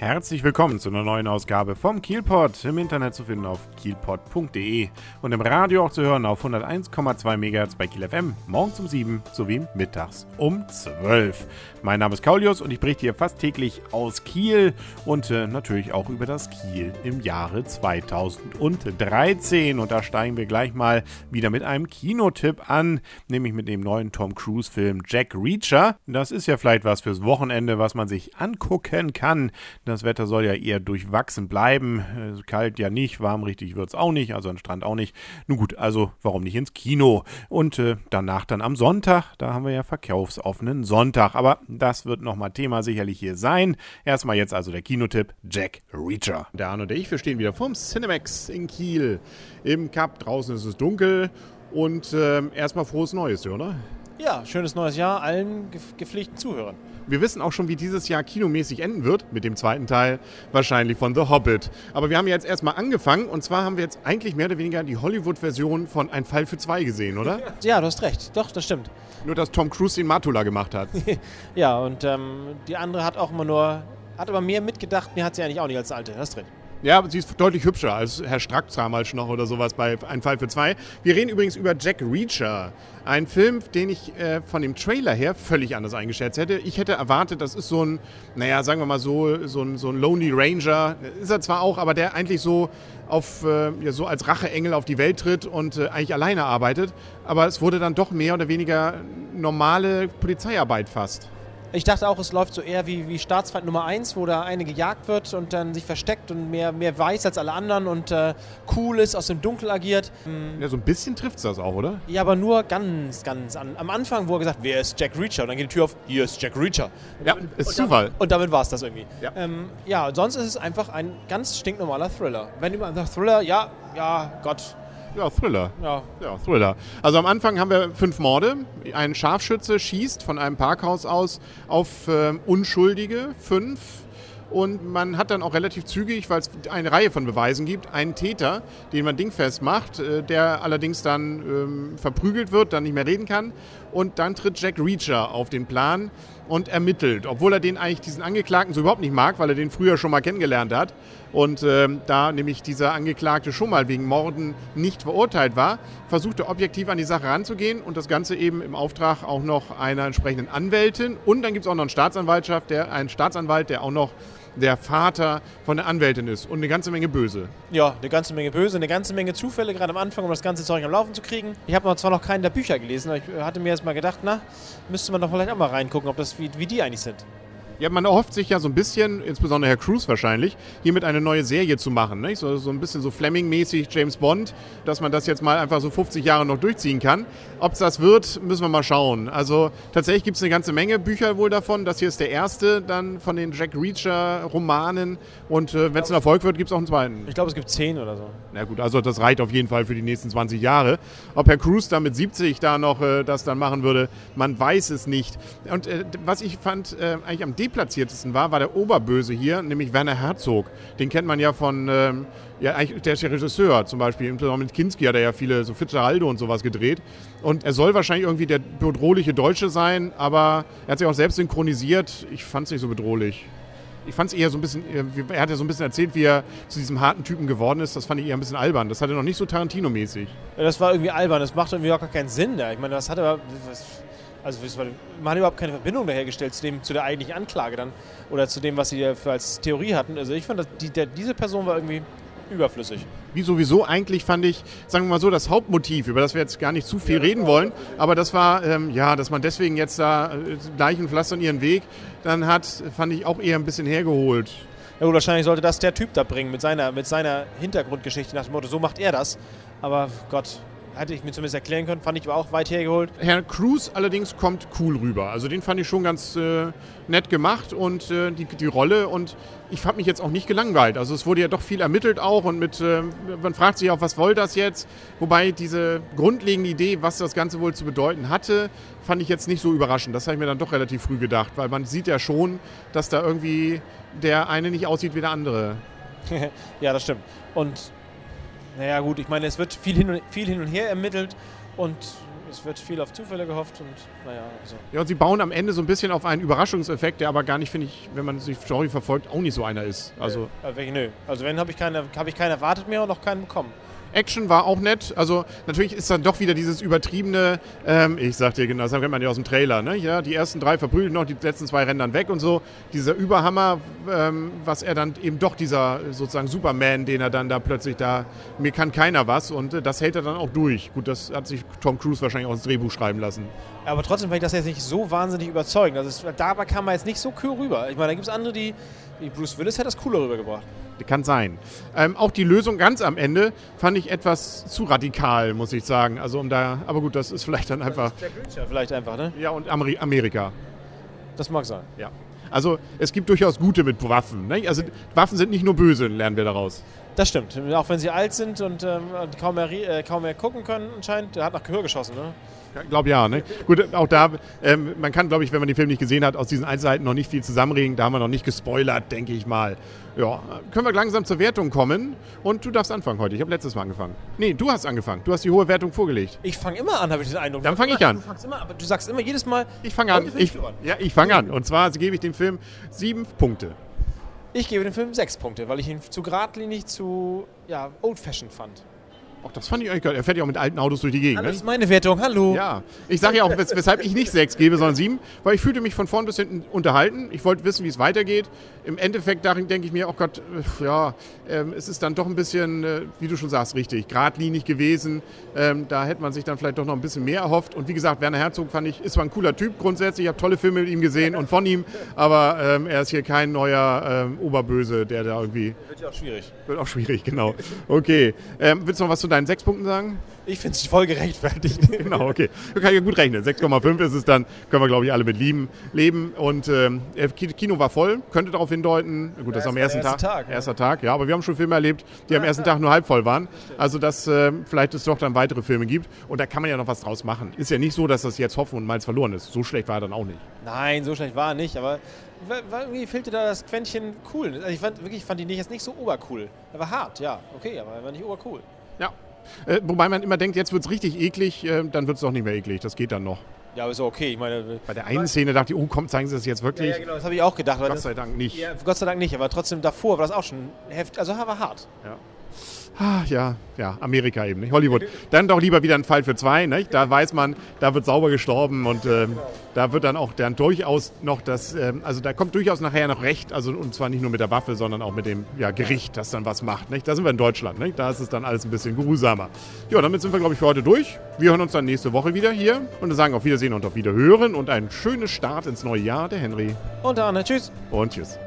Herzlich willkommen zu einer neuen Ausgabe vom Kielpot. Im Internet zu finden auf kielpot.de und im Radio auch zu hören auf 101,2 MHz bei Kiel FM, morgens um 7 sowie mittags um 12. Mein Name ist Kaulius und ich berichte hier fast täglich aus Kiel und äh, natürlich auch über das Kiel im Jahre 2013. Und da steigen wir gleich mal wieder mit einem Kinotipp an, nämlich mit dem neuen Tom Cruise-Film Jack Reacher. Das ist ja vielleicht was fürs Wochenende, was man sich angucken kann. Das Wetter soll ja eher durchwachsen bleiben. Äh, kalt ja nicht, warm richtig wird es auch nicht, also am Strand auch nicht. Nun gut, also warum nicht ins Kino? Und äh, danach dann am Sonntag, da haben wir ja verkaufsoffenen Sonntag. Aber das wird nochmal Thema sicherlich hier sein. Erstmal jetzt also der Kinotipp Jack Reacher. Der Arno und ich, wir stehen wieder vorm Cinemax in Kiel. Im Cup, draußen ist es dunkel. Und äh, erstmal frohes Neues, oder? Ja, schönes neues Jahr allen gepflegten Zuhörern. Wir wissen auch schon, wie dieses Jahr kinomäßig enden wird, mit dem zweiten Teil wahrscheinlich von The Hobbit. Aber wir haben jetzt erstmal angefangen und zwar haben wir jetzt eigentlich mehr oder weniger die Hollywood-Version von Ein Fall für zwei gesehen, oder? Ja, du hast recht. Doch, das stimmt. Nur, dass Tom Cruise den Matula gemacht hat. ja, und ähm, die andere hat auch immer nur, hat aber mehr mitgedacht, mir hat sie eigentlich auch nicht als alte. Das ist drin. Ja, sie ist deutlich hübscher als Herr Strack damals noch oder sowas bei Ein Fall für zwei. Wir reden übrigens über Jack Reacher. Ein Film, den ich äh, von dem Trailer her völlig anders eingeschätzt hätte. Ich hätte erwartet, das ist so ein, naja, sagen wir mal so, so ein, so ein Lonely Ranger. Ist er zwar auch, aber der eigentlich so auf, äh, ja, so als Racheengel auf die Welt tritt und äh, eigentlich alleine arbeitet. Aber es wurde dann doch mehr oder weniger normale Polizeiarbeit fast. Ich dachte auch, es läuft so eher wie, wie Staatsfeind Nummer 1, wo da eine gejagt wird und dann sich versteckt und mehr, mehr weiß als alle anderen und äh, cool ist, aus dem Dunkel agiert. Ja, so ein bisschen trifft es das auch, oder? Ja, aber nur ganz, ganz an. Am Anfang, wo er gesagt wer ist Jack Reacher? Und dann geht die Tür auf, hier ist Jack Reacher. Ja, ist und Zufall. Damit, und damit war es das irgendwie. Ja. Ähm, ja, sonst ist es einfach ein ganz stinknormaler Thriller. Wenn du sagt Thriller, ja, ja, Gott, ja, Thriller. Ja. ja, Thriller. Also am Anfang haben wir fünf Morde. Ein Scharfschütze schießt von einem Parkhaus aus auf äh, Unschuldige, fünf. Und man hat dann auch relativ zügig, weil es eine Reihe von Beweisen gibt, einen Täter, den man dingfest macht, äh, der allerdings dann ähm, verprügelt wird, dann nicht mehr reden kann. Und dann tritt Jack Reacher auf den Plan und ermittelt, obwohl er den eigentlich diesen Angeklagten so überhaupt nicht mag, weil er den früher schon mal kennengelernt hat. Und äh, da nämlich dieser Angeklagte schon mal wegen Morden nicht verurteilt war, versucht er objektiv an die Sache ranzugehen und das Ganze eben im Auftrag auch noch einer entsprechenden Anwältin. Und dann gibt es auch noch einen Staatsanwaltschaft, der, einen Staatsanwalt, der auch noch der Vater von der Anwältin ist und eine ganze Menge Böse. Ja, eine ganze Menge Böse, eine ganze Menge Zufälle, gerade am Anfang, um das ganze Zeug am Laufen zu kriegen. Ich habe zwar noch keinen der Bücher gelesen, aber ich hatte mir jetzt mal gedacht, na, müsste man doch vielleicht auch mal reingucken, ob das wie, wie die eigentlich sind. Ja, man erhofft sich ja so ein bisschen, insbesondere Herr Cruz wahrscheinlich, hiermit eine neue Serie zu machen. Nicht? So, so ein bisschen so Fleming-mäßig James Bond, dass man das jetzt mal einfach so 50 Jahre noch durchziehen kann. Ob es das wird, müssen wir mal schauen. Also tatsächlich gibt es eine ganze Menge Bücher wohl davon. Das hier ist der erste dann von den Jack Reacher-Romanen. Und äh, wenn es ein Erfolg wird, gibt es auch einen zweiten. Ich glaube, es gibt zehn oder so. Na gut, also das reicht auf jeden Fall für die nächsten 20 Jahre. Ob Herr Cruz da mit 70 da noch äh, das dann machen würde, man weiß es nicht. Und äh, was ich fand, äh, eigentlich am deplatziertesten war, war der Oberböse hier, nämlich Werner Herzog. Den kennt man ja von, ähm, ja, der ist ja Regisseur zum Beispiel. Mit Kinski hat er ja viele, so Fitzgeraldo und sowas gedreht. Und er soll wahrscheinlich irgendwie der bedrohliche Deutsche sein, aber er hat sich auch selbst synchronisiert. Ich fand es nicht so bedrohlich. Ich fand es eher so ein bisschen, er hat ja so ein bisschen erzählt, wie er zu diesem harten Typen geworden ist. Das fand ich eher ein bisschen albern. Das hatte noch nicht so Tarantino-mäßig. Ja, das war irgendwie albern. Das macht irgendwie auch gar keinen Sinn. Da. Ich meine, das hatte was, also man hat überhaupt keine Verbindung dahergestellt zu, dem, zu der eigentlichen Anklage dann oder zu dem, was sie als Theorie hatten. Also ich fand, dass die, der, diese Person war irgendwie überflüssig. Wie sowieso eigentlich fand ich, sagen wir mal so, das Hauptmotiv, über das wir jetzt gar nicht zu viel ja, reden wollen, aber das war, ähm, ja, dass man deswegen jetzt da äh, Leichen pflastern ihren Weg dann hat, fand ich auch eher ein bisschen hergeholt. Ja gut, wahrscheinlich sollte das der Typ da bringen mit seiner, mit seiner Hintergrundgeschichte nach dem Motto, so macht er das. Aber Gott, Hätte ich mir zumindest erklären können, fand ich aber auch weit hergeholt. Herr Cruz allerdings kommt cool rüber. Also den fand ich schon ganz äh, nett gemacht und äh, die, die Rolle und ich habe mich jetzt auch nicht gelangweilt. Also es wurde ja doch viel ermittelt auch und mit, äh, man fragt sich auch, was soll das jetzt? Wobei diese grundlegende Idee, was das Ganze wohl zu bedeuten hatte, fand ich jetzt nicht so überraschend. Das habe ich mir dann doch relativ früh gedacht, weil man sieht ja schon, dass da irgendwie der eine nicht aussieht wie der andere. ja, das stimmt. Und naja, gut, ich meine, es wird viel hin und, viel hin und her ermittelt und Es wird viel auf Zufälle gehofft und naja, also. Ja, und sie bauen am Ende so ein bisschen auf einen Überraschungseffekt, der aber gar nicht, finde ich, wenn man sich Story verfolgt, auch nicht so einer ist. Also nö. Also wenn habe ich, keine, hab ich keinen erwartet mehr und noch keinen bekommen. Action war auch nett. Also natürlich ist dann doch wieder dieses übertriebene, ähm, ich sag dir genau, das kennt man ja aus dem Trailer, ne? Ja, die ersten drei verprügeln noch, die letzten zwei rennen dann weg und so. Dieser Überhammer, ähm, was er dann eben doch dieser sozusagen Superman, den er dann da plötzlich da, mir kann keiner was und äh, das hält er dann auch durch. Gut, das hat sich Tom Cruise wahrscheinlich auch ins Drehbuch schreiben lassen. Aber trotzdem fand ich das jetzt nicht so wahnsinnig überzeugend. Also es, dabei kam er jetzt nicht so cool rüber. Ich meine, da gibt es andere, die, wie Bruce Willis hätte das cooler rübergebracht. Kann sein. Ähm, auch die Lösung ganz am Ende fand ich etwas zu radikal, muss ich sagen. Also um da, aber gut, das ist vielleicht dann einfach. Der Reacher vielleicht einfach, ne? Ja, und Ameri Amerika. Das mag sein. Ja. Also es gibt durchaus gute mit Waffen. Ne? Also Waffen sind nicht nur böse, lernen wir daraus. Das stimmt. Auch wenn sie alt sind und ähm, kaum, mehr, äh, kaum mehr gucken können anscheinend. Der hat nach Gehör geschossen, ne? Ich glaube ja. Ne? Gut, auch da, ähm, man kann, glaube ich, wenn man den Film nicht gesehen hat, aus diesen Einzelheiten noch nicht viel zusammenreden. Da haben wir noch nicht gespoilert, denke ich mal. Ja, können wir langsam zur Wertung kommen. Und du darfst anfangen heute. Ich habe letztes Mal angefangen. Nee, du hast angefangen. Du hast die hohe Wertung vorgelegt. Ich fange immer an, habe ich den Eindruck. Dann Du fang fangst ich an. Du fangst immer, aber du sagst immer jedes Mal. Ich fange an. Ich, ja, ich fange an. Und zwar gebe ich dem Film sieben Punkte. Ich gebe dem Film sechs Punkte, weil ich ihn zu geradlinig, zu ja, old-fashioned fand. Auch das fand ich eigentlich geil. Er fährt ja auch mit alten Autos durch die Gegend. Ne? das ist meine Wertung. Hallo. Ja, ich sage ja auch, wes weshalb ich nicht sechs gebe, sondern sieben, weil ich fühlte mich von vorn bis hinten unterhalten. Ich wollte wissen, wie es weitergeht. Im Endeffekt darin denke ich mir, oh Gott, ja, ähm, es ist dann doch ein bisschen, äh, wie du schon sagst, richtig, geradlinig gewesen. Ähm, da hätte man sich dann vielleicht doch noch ein bisschen mehr erhofft. Und wie gesagt, Werner Herzog fand ich, ist zwar ein cooler Typ grundsätzlich. Ich habe tolle Filme mit ihm gesehen und von ihm, aber ähm, er ist hier kein neuer ähm, Oberböse, der da irgendwie, Wird ja auch schwierig. wird auch schwierig, genau. Okay, ähm, willst du noch was zu deinen sechs Punkten sagen? Ich finde es voll gerechtfertigt. Genau, okay. Da kann ich ja gut rechnen. 6,5 ist es dann, können wir glaube ich alle mit lieben, leben. Und ähm, äh, Ki- Kino war voll, könnte darauf hindeuten. Gut, das Ja, am es war ersten Tag. Tag, ja. Erster Tag, ja. Aber wir haben schon Filme erlebt, die am ersten Tag nur halb voll waren. Also, dass ähm, vielleicht es doch dann weitere Filme gibt. Und da kann man ja noch was draus machen. Ist ja nicht so, dass das jetzt Hoffen und Malz verloren ist. So schlecht war er dann auch nicht. Nein, so schlecht war er nicht, aber irgendwie fehlte da das Quäntchen cool. Also ich fand wirklich, ich fand ihn nicht, jetzt nicht so obercool. Er war hart, ja, okay, aber er war nicht obercool. Ja. Äh, wobei man immer denkt, jetzt wird es richtig eklig, äh, dann wird es doch nicht mehr eklig. Das geht dann noch. Ja, aber ist okay. Ich meine, Bei der einen Szene dachte ich, oh komm, zeigen Sie das jetzt ja, wirklich? ja, genau, das habe ich auch gedacht. Gott das, sei Dank nicht. ja, Gott sei Dank nicht, aber trotzdem davor war das auch schon heftig. Also war hart. Ah, ja, ja, Amerika eben, nicht? Hollywood. Dann doch lieber wieder ein Fall für zwei, nicht? Da weiß man, da wird sauber gestorben und ähm, da wird dann auch dann durchaus noch das, ähm, also da kommt durchaus nachher noch Recht, also und zwar nicht nur mit der Waffe, sondern auch mit dem ja, Gericht, das dann was macht, nicht? Da sind wir in Deutschland, nicht? Da ist es dann alles ein bisschen geruhsamer. Ja, damit sind wir, glaube ich, für heute durch. Wir hören uns dann nächste Woche wieder hier und sagen auf Wiedersehen und auf Wiederhören und ein schönes Start ins neue Jahr, der Henry. Und dann, tschüss. Und tschüss.